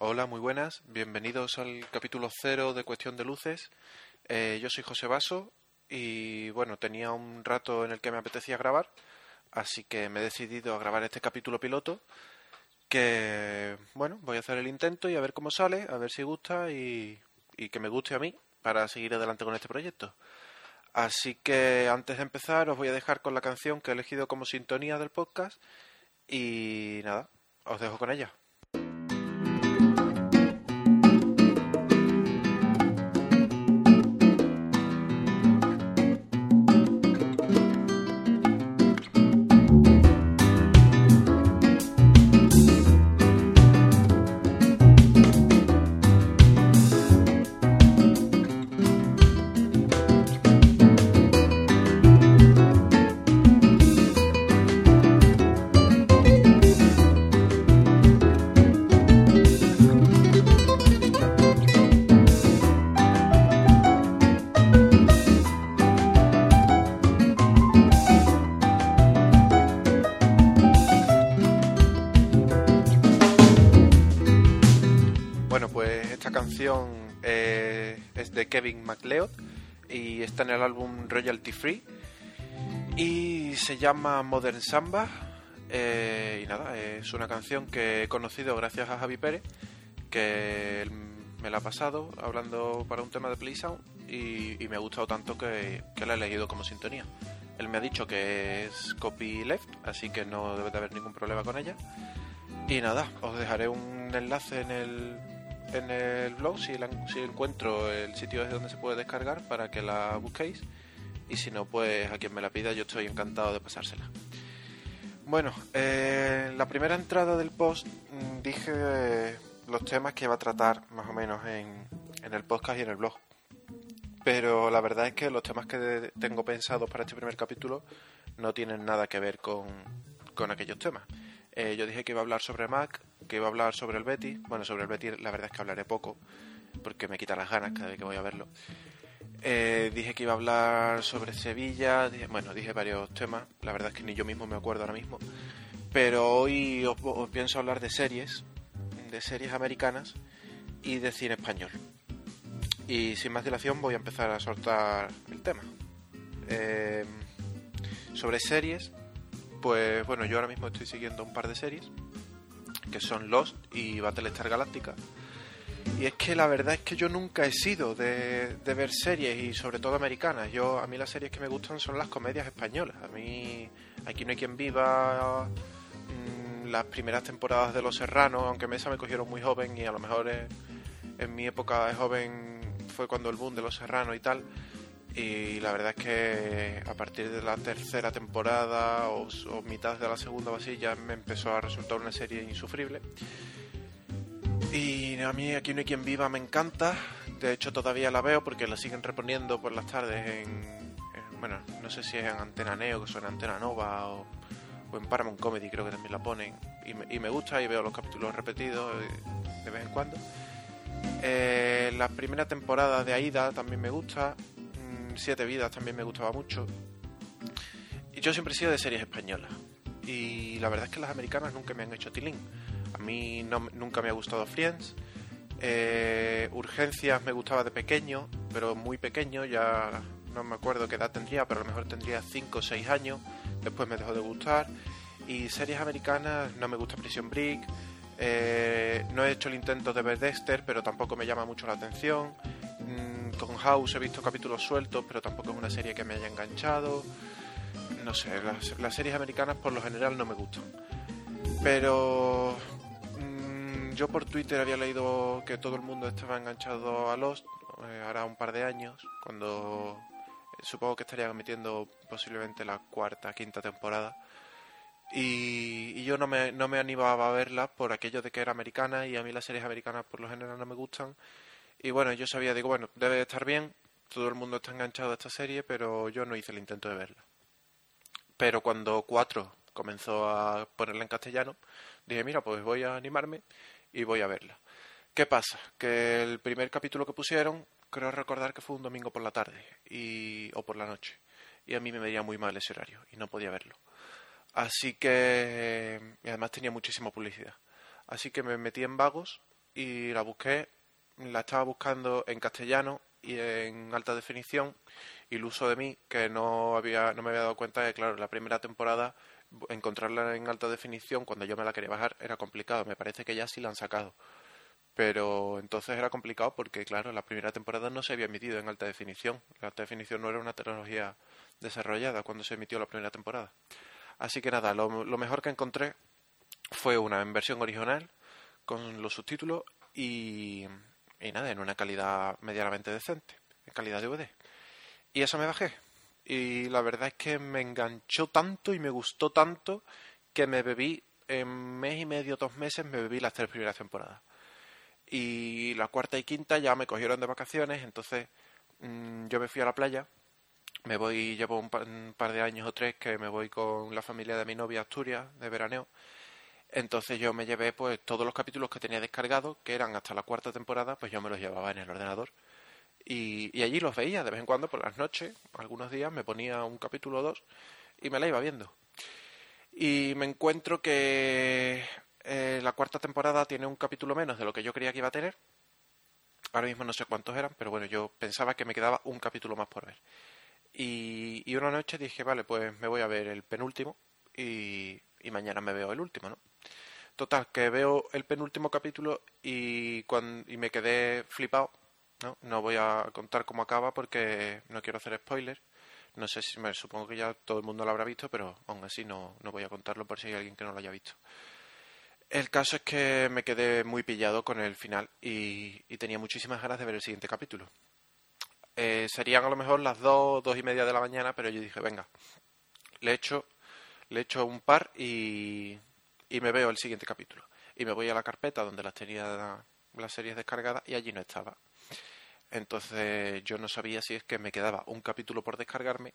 Hola, muy buenas. Bienvenidos al capítulo cero de Cuestión de Luces. Eh, yo soy José Baso y bueno, tenía un rato en el que me apetecía grabar, así que me he decidido a grabar este capítulo piloto que bueno, voy a hacer el intento y a ver cómo sale, a ver si gusta y, y que me guste a mí para seguir adelante con este proyecto. Así que antes de empezar os voy a dejar con la canción que he elegido como sintonía del podcast y nada, os dejo con ella. Kevin MacLeod y está en el álbum Royalty Free y se llama Modern Samba eh, y nada, es una canción que he conocido gracias a Javi Pérez que me la ha pasado hablando para un tema de Play Sound y, y me ha gustado tanto que, que la he elegido como sintonía. Él me ha dicho que es copy left, así que no debe de haber ningún problema con ella. Y nada, os dejaré un enlace en el, en el blog si, encuentro el sitio desde donde se puede descargar para que la busquéis. Y si no, pues a quien me la pida yo estoy encantado de pasársela. Bueno, eh, la primera entrada del post mm, dije eh, los temas que iba a tratar más o menos en, en el podcast y en el blog. Pero la verdad es que los temas que tengo pensados para este primer capítulo no tienen nada que ver con, con aquellos temas. Eh, yo dije que iba a hablar sobre Mac, que iba a hablar sobre el Betty. Bueno, sobre el Betty la verdad es que hablaré poco, porque me quita las ganas cada vez que voy a verlo. Eh, dije que iba a hablar sobre Sevilla, bueno, dije varios temas, la verdad es que ni yo mismo me acuerdo ahora mismo. Pero hoy os, os pienso hablar de series, de series americanas y de cine español. Y sin más dilación voy a empezar a soltar el tema. Eh, sobre series, pues bueno, yo ahora mismo estoy siguiendo un par de series que son Lost y Battlestar Galactica. Y es que la verdad es que yo nunca he sido de, de ver series y sobre todo americanas. Yo a mí las series que me gustan son las comedias españolas. A mí aquí no hay quien viva mm, las primeras temporadas de Los Serranos, aunque Mesa me cogieron muy joven y a lo mejor eh, en mi época de joven fue cuando el boom de Los Serranos y tal. Y la verdad es que a partir de la tercera temporada o, mitad de la segunda o así ya me empezó a resultar una serie insufrible. Y a mí aquí no hay quien viva me encanta. De hecho todavía la veo porque la siguen reponiendo por las tardes en... en- bueno, no sé si es en Antena Neo, que son Antena Nova o, o en Paramount Comedy creo que también la ponen. Y me, y me gusta y veo los capítulos repetidos eh, de vez en cuando. Eh, la primera temporada de Aida también me gusta. Siete Vidas también me gustaba mucho. Y yo siempre he sido de series españolas. Y la verdad es que las americanas nunca me han hecho tilín. A mí no- nunca me ha gustado Friends. Eh, Urgencias me gustaba de pequeño, pero muy pequeño, ya no me acuerdo qué edad tendría, pero a lo mejor tendría 5 o 6 años. Después me dejó de gustar. Y series americanas no me gusta Prison Break. Eh, no he hecho el intento de ver Dexter, pero tampoco me llama mucho la atención. Mm, con House he visto capítulos sueltos, pero tampoco es una serie que me haya enganchado. No sé, las, series americanas por lo general no me gustan. Pero mm, yo por Twitter había leído que todo el mundo estaba enganchado a Lost, eh, ahora un par de años, cuando eh, supongo que estarían emitiendo posiblemente la cuarta, quinta temporada. Y, y yo no me, no me animaba a verla por aquello de que era americana y a mí las series americanas por lo general no me gustan. Y bueno, yo sabía, digo, bueno, debe de estar bien, todo el mundo está enganchado a esta serie, pero yo no hice el intento de verla. Pero cuando 4 comenzó a ponerla en castellano, dije, mira, pues voy a animarme y voy a verla. ¿Qué pasa? Que el primer capítulo que pusieron, creo recordar que fue un domingo por la tarde y, o por la noche. Y a mí me veía muy mal ese horario y no podía verlo. Así que... Y además tenía muchísima publicidad. Así que me metí en vagos y la busqué. La estaba buscando en castellano y en alta definición. Iluso de mí, que no, había, no me había dado cuenta que, claro, la primera temporada encontrarla en alta definición cuando yo me la quería bajar era complicado. Me parece que ya sí la han sacado. Pero entonces era complicado porque, claro, la primera temporada no se había emitido en alta definición. La alta definición no era una tecnología desarrollada cuando se emitió la primera temporada. Así que nada, lo, mejor que encontré fue una en versión original con los subtítulos y, y nada, en una calidad medianamente decente, en calidad DVD. Y eso me bajé. Y la verdad es que me enganchó tanto y me gustó tanto que me bebí en mes y medio, dos meses, me bebí las tres primeras temporadas. Y la cuarta y quinta ya me cogieron de vacaciones, entonces mm, yo me fui a la playa. Me voy, llevo un par, de años o tres que me voy con la familia de mi novia Asturias, de veraneo. Entonces yo me llevé pues todos los capítulos que tenía descargados, que eran hasta la cuarta temporada, pues yo me los llevaba en el ordenador y, allí los veía de vez en cuando por las noches, algunos días me ponía un capítulo o dos y me la iba viendo. Y me encuentro que eh, la cuarta temporada tiene un capítulo menos de lo que yo creía que iba a tener. Ahora mismo no sé cuántos eran, pero bueno, yo pensaba que me quedaba un capítulo más por ver. Y, y una noche dije, vale, pues me voy a ver el penúltimo y, y mañana me veo el último, ¿no? Total, que veo el penúltimo capítulo y, cuando, y me quedé flipado no, no voy a contar cómo acaba porque no quiero hacer spoiler. No sé si me supongo que ya todo el mundo lo habrá visto, pero aún así no, no voy a contarlo por si hay alguien que no lo haya visto. El caso es que me quedé muy pillado con el final y, tenía muchísimas ganas de ver el siguiente capítulo. Eh, serían a lo mejor las dos, dos y media de la mañana, pero yo dije, venga, le echo, le echo un par y, y me veo el siguiente capítulo. Y me voy a la carpeta donde las tenía las series descargadas y allí no estaba. Entonces yo no sabía si es que me quedaba un capítulo por descargarme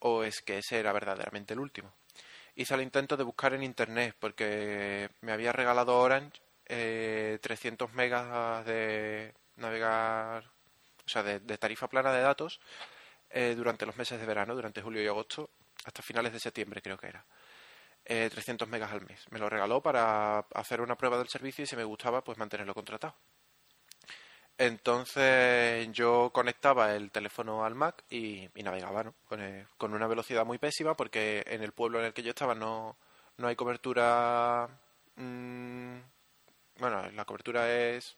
o es que ese era verdaderamente el último. Hice el intento de buscar en internet porque me había regalado Orange eh, 300 megas de navegar, o sea, de, tarifa plana de datos eh, durante los meses de verano, durante julio y agosto, hasta finales de septiembre creo que era. 300 eh, megas al mes. Me lo regaló para hacer una prueba del servicio y si me gustaba, pues mantenerlo contratado. Entonces yo conectaba el teléfono al Mac y, navegaba, ¿no? Con, una velocidad muy pésima porque en el pueblo en el que yo estaba no, no hay cobertura... Mm, bueno, la cobertura es,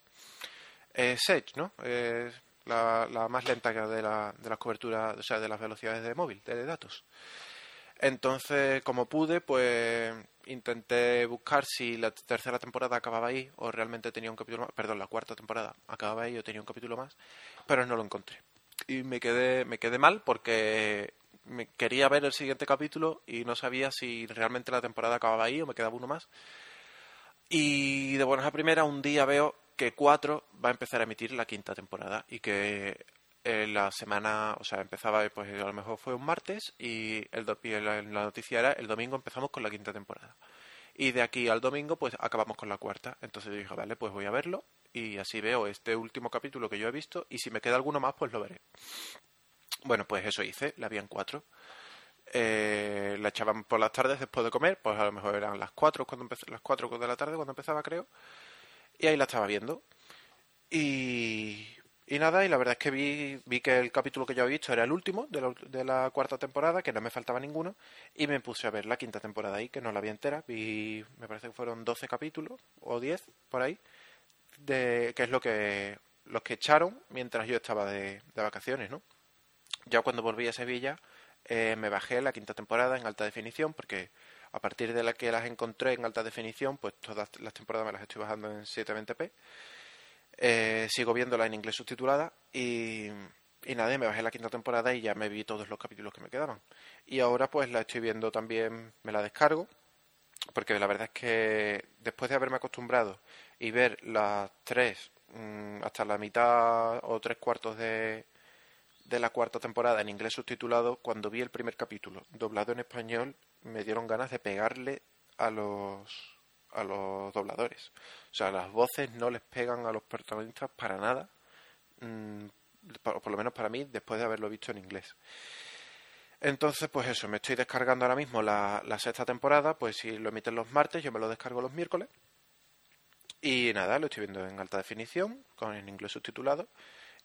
es Edge, ¿no? Es la, la más lenta de, la, de las coberturas, o sea, de las velocidades de móvil, de datos. Entonces, como pude, pues intenté buscar si la tercera temporada acababa ahí o realmente tenía un capítulo más. Perdón, la cuarta temporada acababa ahí o tenía un capítulo más, pero no lo encontré. Y me quedé, me quedé mal porque me quería ver el siguiente capítulo y no sabía si realmente la temporada acababa ahí o me quedaba uno más. Y de buenas a primera, un día veo que 4 va a empezar a emitir la quinta temporada y que eh, la semana, o sea, empezaba, pues a lo mejor fue un martes y, el, la, noticia era el domingo empezamos con la quinta temporada. Y de aquí al domingo, pues acabamos con la cuarta. Entonces yo dije, vale, pues voy a verlo y así veo este último capítulo que yo he visto y si me queda alguno más, pues lo veré. Bueno, pues eso hice, la vi en cuatro. Eh, la echaban por las tardes después de comer, pues a lo mejor eran las cuatro cuando las cuatro de la tarde cuando empezaba, creo. Y ahí la estaba viendo. Y y nada, y la verdad es que vi, vi que el capítulo que yo había visto era el último de la, de la, cuarta temporada, que no me faltaba ninguno, y me puse a ver la quinta temporada ahí, que no la vi entera. Vi, me parece que fueron 12 capítulos, o 10, por ahí, de que es lo que, los que echaron mientras yo estaba de, vacaciones, ¿no? Ya cuando volví a Sevilla, eh, me bajé la quinta temporada en alta definición, porque a partir de la que las encontré en alta definición, pues todas las temporadas me las estoy bajando en 720p. Eh, sigo viéndola en inglés subtitulada y, y nada, me bajé la quinta temporada y ya me vi todos los capítulos que me quedaban. Y ahora pues la estoy viendo también, me la descargo porque la verdad es que después de haberme acostumbrado y ver las tres mm, hasta la mitad o tres cuartos de, de la cuarta temporada en inglés subtitulado, cuando vi el primer capítulo doblado en español, me dieron ganas de pegarle a los a los dobladores. O sea, las voces no les pegan a los protagonistas para nada, mm, por, por lo menos para mí, después de haberlo visto en inglés. Entonces, pues eso, me estoy descargando ahora mismo la, la sexta temporada, pues si lo emiten los martes, yo me lo descargo los miércoles. Y nada, lo estoy viendo en alta definición, con en inglés subtitulado.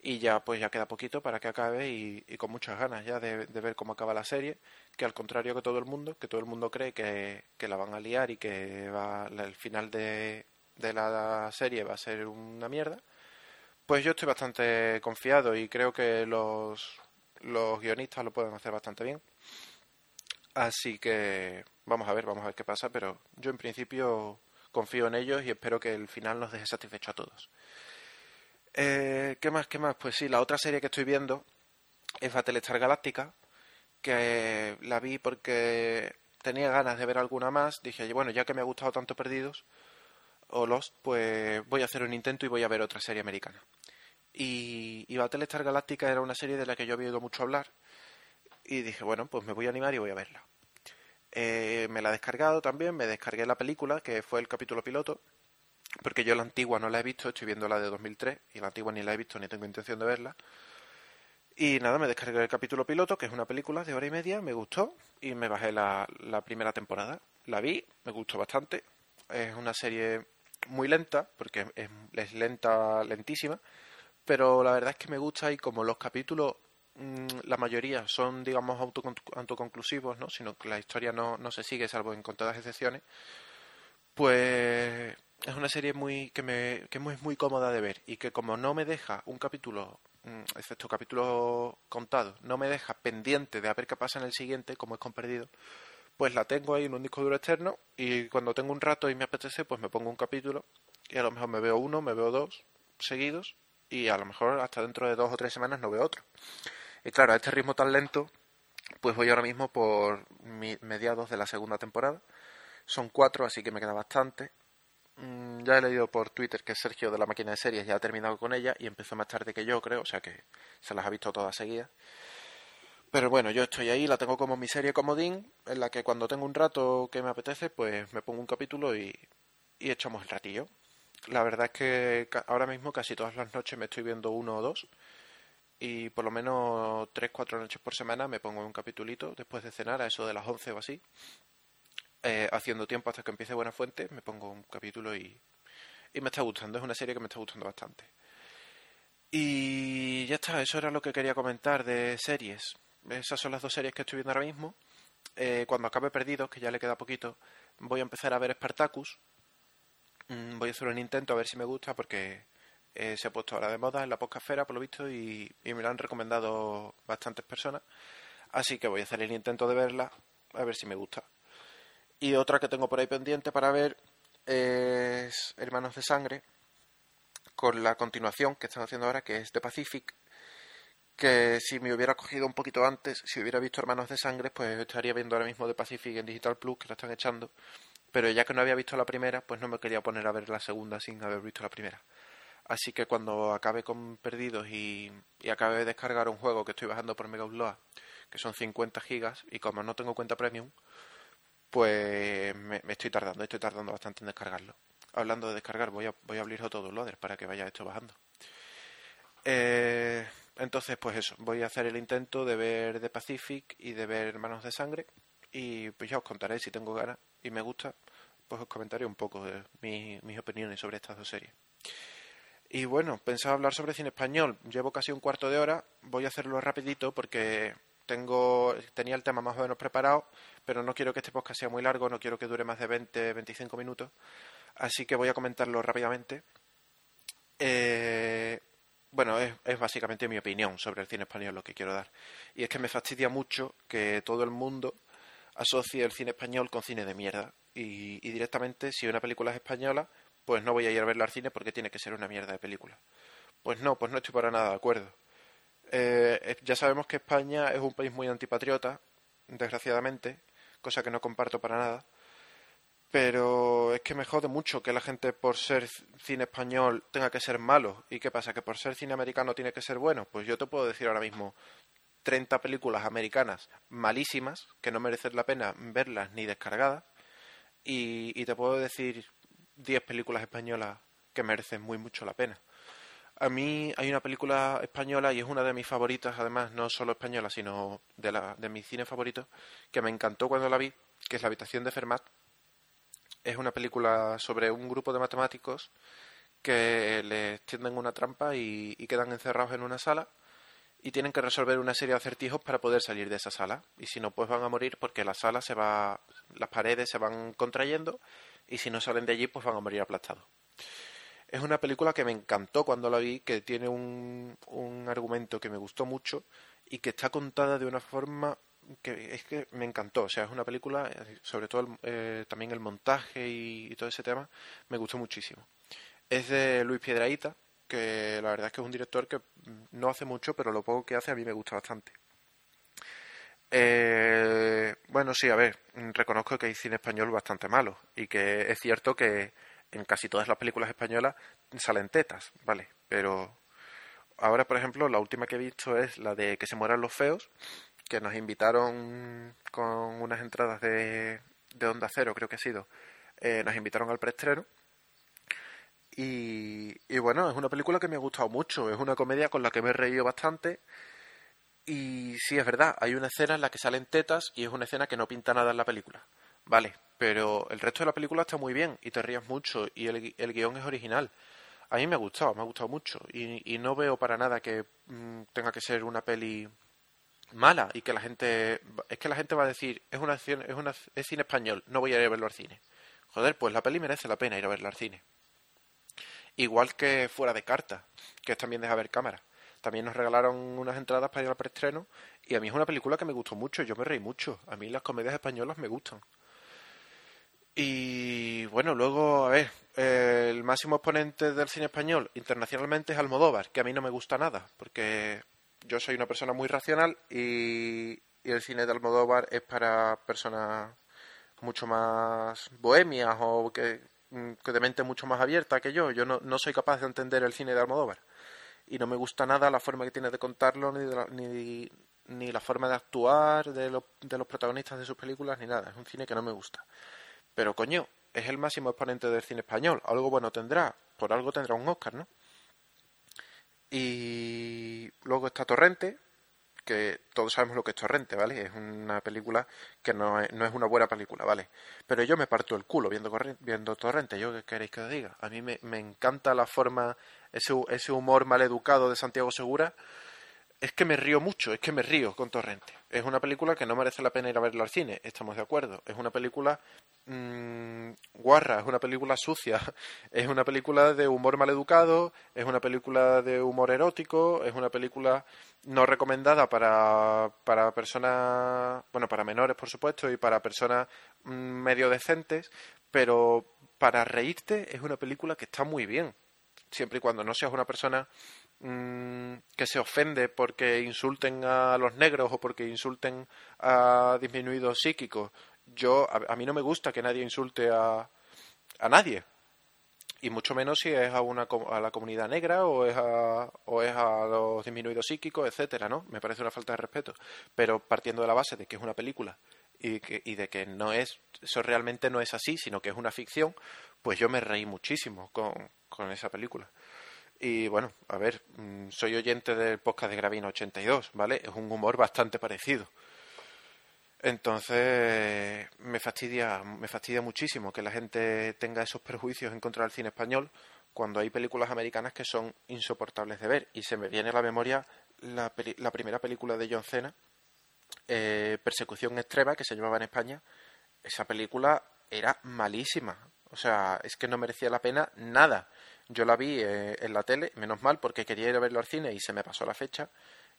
Y ya pues ya queda poquito para que acabe y, con muchas ganas ya de, de, ver cómo acaba la serie, que al contrario que todo el mundo, que todo el mundo cree que, que la van a liar y que va el final de, de la serie va a ser una mierda, pues yo estoy bastante confiado y creo que los, los guionistas lo pueden hacer bastante bien. Así que vamos a ver, vamos a ver qué pasa, pero yo en principio confío en ellos y espero que el final nos deje satisfecho a todos. Eh, ¿Qué más? ¿Qué más? Pues sí, la otra serie que estoy viendo es Battlestar Galáctica, que la vi porque tenía ganas de ver alguna más. Dije, bueno, ya que me ha gustado tanto Perdidos o Lost, pues voy a hacer un intento y voy a ver otra serie americana. Y, y Battlestar Galáctica era una serie de la que yo había oído mucho hablar. Y dije, bueno, pues me voy a animar y voy a verla. Eh, me la he descargado también, me descargué la película, que fue el capítulo piloto, porque yo la antigua no la he visto, estoy viendo la de 2003, y la antigua ni la he visto ni tengo intención de verla. Y nada, me descargué el capítulo piloto, que es una película de hora y media, me gustó, y me bajé la, la primera temporada. La vi, me gustó bastante. Es una serie muy lenta, porque es, es lenta, lentísima, pero la verdad es que me gusta y como los capítulos la mayoría son digamos autoconclusivos no sino que la historia no, no se sigue salvo en contadas excepciones pues es una serie muy que me que es muy cómoda de ver y que como no me deja un capítulo mm, excepto capítulos contados no me deja pendiente de a ver qué pasa en el siguiente como es con perdido pues la tengo ahí en un disco duro externo y cuando tengo un rato y me apetece pues me pongo un capítulo y a lo mejor me veo uno me veo dos seguidos y a lo mejor hasta dentro de dos o tres semanas no veo otro. Y claro, a este ritmo tan lento, pues voy ahora mismo por mediados de la segunda temporada. Son cuatro, así que me queda bastante. Mm, ya he leído por Twitter que Sergio de la máquina de series ya ha terminado con ella y empezó más tarde que yo, creo, o sea que se las ha visto todas seguidas. Pero bueno, yo estoy ahí, la tengo como mi serie comodín, en la que cuando tengo un rato que me apetece, pues me pongo un capítulo y, y echamos el ratillo la verdad es que ahora mismo casi todas las noches me estoy viendo uno o dos y por lo menos tres, cuatro noches por semana me pongo un capitulito después de cenar a eso de las once o así. Eh, haciendo tiempo hasta que empiece Buena Fuente, me pongo un capítulo y, y me está gustando. Es una serie que me está gustando bastante. Y ya está, eso era lo que quería comentar de series. Esas son las dos series que estoy viendo ahora mismo. Eh, cuando acabe Perdidos, que ya le queda poquito, voy a empezar a ver Spartacus, Mm, voy a hacer un intento a ver si me gusta porque eh, se ha puesto ahora de moda en la podcastfera por lo visto y, me lo han recomendado bastantes personas. Así que voy a hacer el intento de verla a ver si me gusta. Y otra que tengo por ahí pendiente para ver es Hermanos de Sangre con la continuación que están haciendo ahora que es The Pacific que si me hubiera cogido un poquito antes, si hubiera visto Hermanos de Sangre, pues estaría viendo ahora mismo The Pacific en Digital Plus, que la están echando pero ya que no había visto la primera, pues no me quería poner a ver la segunda sin haber visto la primera. Así que cuando acabe con Perdidos y, y acabe de descargar un juego que estoy bajando por Mega Upload, que son 50 gigas, y como no tengo cuenta premium, pues me, estoy tardando, estoy tardando bastante en descargarlo. Hablando de descargar, voy a, voy a abrir otro downloader para que vaya esto bajando. Eh, entonces, pues eso, voy a hacer el intento de ver The Pacific y de ver Hermanos de Sangre, y pues ya os contaré si tengo ganas y me gusta, pues os comentaré un poco de mi, mis opiniones sobre estas dos series. Y bueno, pensaba hablar sobre cine español. Llevo casi un cuarto de hora, voy a hacerlo rapidito porque tengo tenía el tema más o menos preparado, pero no quiero que este podcast sea muy largo, no quiero que dure más de 20, 25 minutos, así que voy a comentarlo rápidamente. Eh, bueno, es, es, básicamente mi opinión sobre el cine español lo que quiero dar. Y es que me fastidia mucho que todo el mundo asocie el cine español con cine de mierda. Y, y, directamente, si una película es española, pues no voy a ir a verla al cine porque tiene que ser una mierda de película. Pues no, pues no estoy para nada de acuerdo. Eh, ya sabemos que España es un país muy antipatriota, desgraciadamente, cosa que no comparto para nada. pero es que me jode mucho que la gente por ser cine español tenga que ser malo. ¿Y qué pasa? ¿Que por ser cine americano tiene que ser bueno? Pues yo te puedo decir ahora mismo 30 películas americanas malísimas, que no merecen la pena verlas ni descargadas, y te puedo decir 10 películas españolas que merecen muy mucho la pena. A mí hay una película española y es una de mis favoritas, además, no solo española, sino de, la, de mis cines favoritos, que me encantó cuando la vi, que es La habitación de Fermat, es una película sobre un grupo de matemáticos que les tienden una trampa y, quedan encerrados en una sala y tienen que resolver una serie de acertijos para poder salir de esa sala. Y si no, pues van a morir porque la sala se va, las paredes se van contrayendo y si no salen de allí, pues van a morir aplastados. Es una película que me encantó cuando la vi, que tiene un, un argumento que me gustó mucho y que está contada de una forma que es que me encantó. O sea, es una película, sobre todo eh, también el montaje y, todo ese tema, me gustó muchísimo. Es de Luis Piedraíta, que la verdad es que es un director que no hace mucho, pero lo poco que hace a mí me gusta bastante. Eh, bueno, sí, a ver, reconozco que hay cine español bastante malo y que es cierto que en casi todas las películas españolas salen tetas, ¿vale? Pero ahora, por ejemplo, la última que he visto es la de Que se mueran los feos, que nos invitaron con unas entradas de, de Onda Cero, creo que ha sido. Eh, nos invitaron al preestreno. Y bueno, es una película que me ha gustado mucho. Es una comedia con la que me he reído bastante. Y sí, es verdad, hay una escena en la que salen tetas y es una escena que no pinta nada en la película. Vale, pero el resto de la película está muy bien y te rías mucho y el, el guion es original. A mí me ha gustado, me ha gustado mucho y, y no veo para nada que mm, tenga que ser una peli mala y que la gente es que la gente va a decir es una es una es cine español no voy a ir a verlo al cine joder pues la peli merece la pena ir a verla al cine igual que fuera de carta que es también deja ver cámara también nos regalaron unas entradas para ir al preestreno y a mí es una película que me gustó mucho yo me reí mucho a mí las comedias españolas me gustan y bueno luego a ver el máximo exponente del cine español internacionalmente es Almodóvar que a mí no me gusta nada porque yo soy una persona muy racional y, el cine de Almodóvar es para personas mucho más bohemias o que, de mente mucho más abierta que yo. Yo no, no, soy capaz de entender el cine de Almodóvar. Y no me gusta nada la forma que tiene de contarlo, ni, la, ni, ni la forma de actuar de, de los protagonistas de sus películas, ni nada. Es un cine que no me gusta. Pero coño, es el máximo exponente del cine español. Algo bueno tendrá. Por algo tendrá un Oscar, ¿no? Y luego está Torrente, que todos sabemos lo que es Torrente, ¿vale? Es una película que no es, no es una buena película, ¿vale? Pero yo me parto el culo viendo, viendo Torrente, ¿yo qué queréis que os diga? A mí me, me encanta la forma, ese, ese humor maleducado de Santiago Segura, es que me río mucho, es que me río con Torrente. Es una película que no merece la pena ir a verla al cine, estamos de acuerdo. Es una película mmm, guarra, es una película sucia, es una película de humor maleducado, es una película de humor erótico, es una película no recomendada para, para personas, bueno, para menores por supuesto y para personas mm, medio decentes, pero para reírte es una película que está muy bien, siempre y cuando no seas una persona Mm, que se ofende porque insulten a los negros o porque insulten a disminuidos psíquicos. Yo, a, mí no me gusta que nadie insulte a, a nadie. Y mucho menos si es a, una, a la comunidad negra o es a, o es a los disminuidos psíquicos, etcétera, ¿no? Me parece una falta de respeto. Pero partiendo de la base de que es una película y, que, y de que no es, eso realmente no es así, sino que es una ficción, pues yo me reí muchísimo con, con esa película. Y bueno, a ver, mm, soy oyente del podcast de Gravino 82, ¿vale? Es un humor bastante parecido. Entonces, me fastidia, me fastidia muchísimo que la gente tenga esos prejuicios en contra del cine español cuando hay películas americanas que son insoportables de ver. Y se me viene a la memoria la, la primera película de John Cena, eh, Persecución Extrema, que se llamaba en España. Esa película era malísima. O sea, es que no merecía la pena nada. Yo la vi eh, en la tele, menos mal, porque quería ir a verlo al cine y se me pasó la fecha.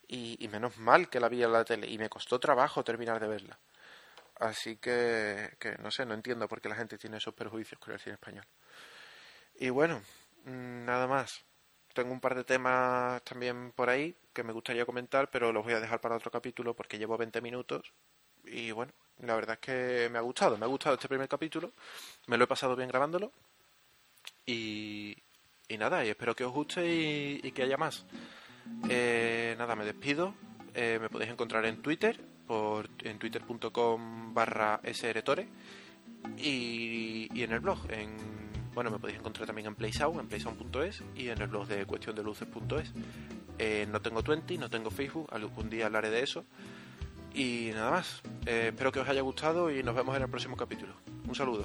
Y, menos mal que la vi en la tele. Y me costó trabajo terminar de verla. Así que, que no sé, no entiendo por qué la gente tiene esos perjuicios con el cine español. Y bueno, mm, nada más. Tengo un par de temas también por ahí que me gustaría comentar, pero los voy a dejar para otro capítulo porque llevo 20 minutos. Y bueno, La verdad es que me ha gustado, me ha gustado este primer capítulo, me lo he pasado bien grabándolo y, y nada, y espero que os guste y, que haya más. Eh, nada, me despido, eh, me podéis encontrar en Twitter, por, en twitter.com barra y, y en el blog, en bueno, me podéis encontrar también en PlaySound, en playsound.es y en el blog de cuestiondeluces.es. Eh, no tengo 20, no tengo Facebook, algún día hablaré de eso. Y nada más, eh, espero que os haya gustado y nos vemos en el próximo capítulo. Un saludo.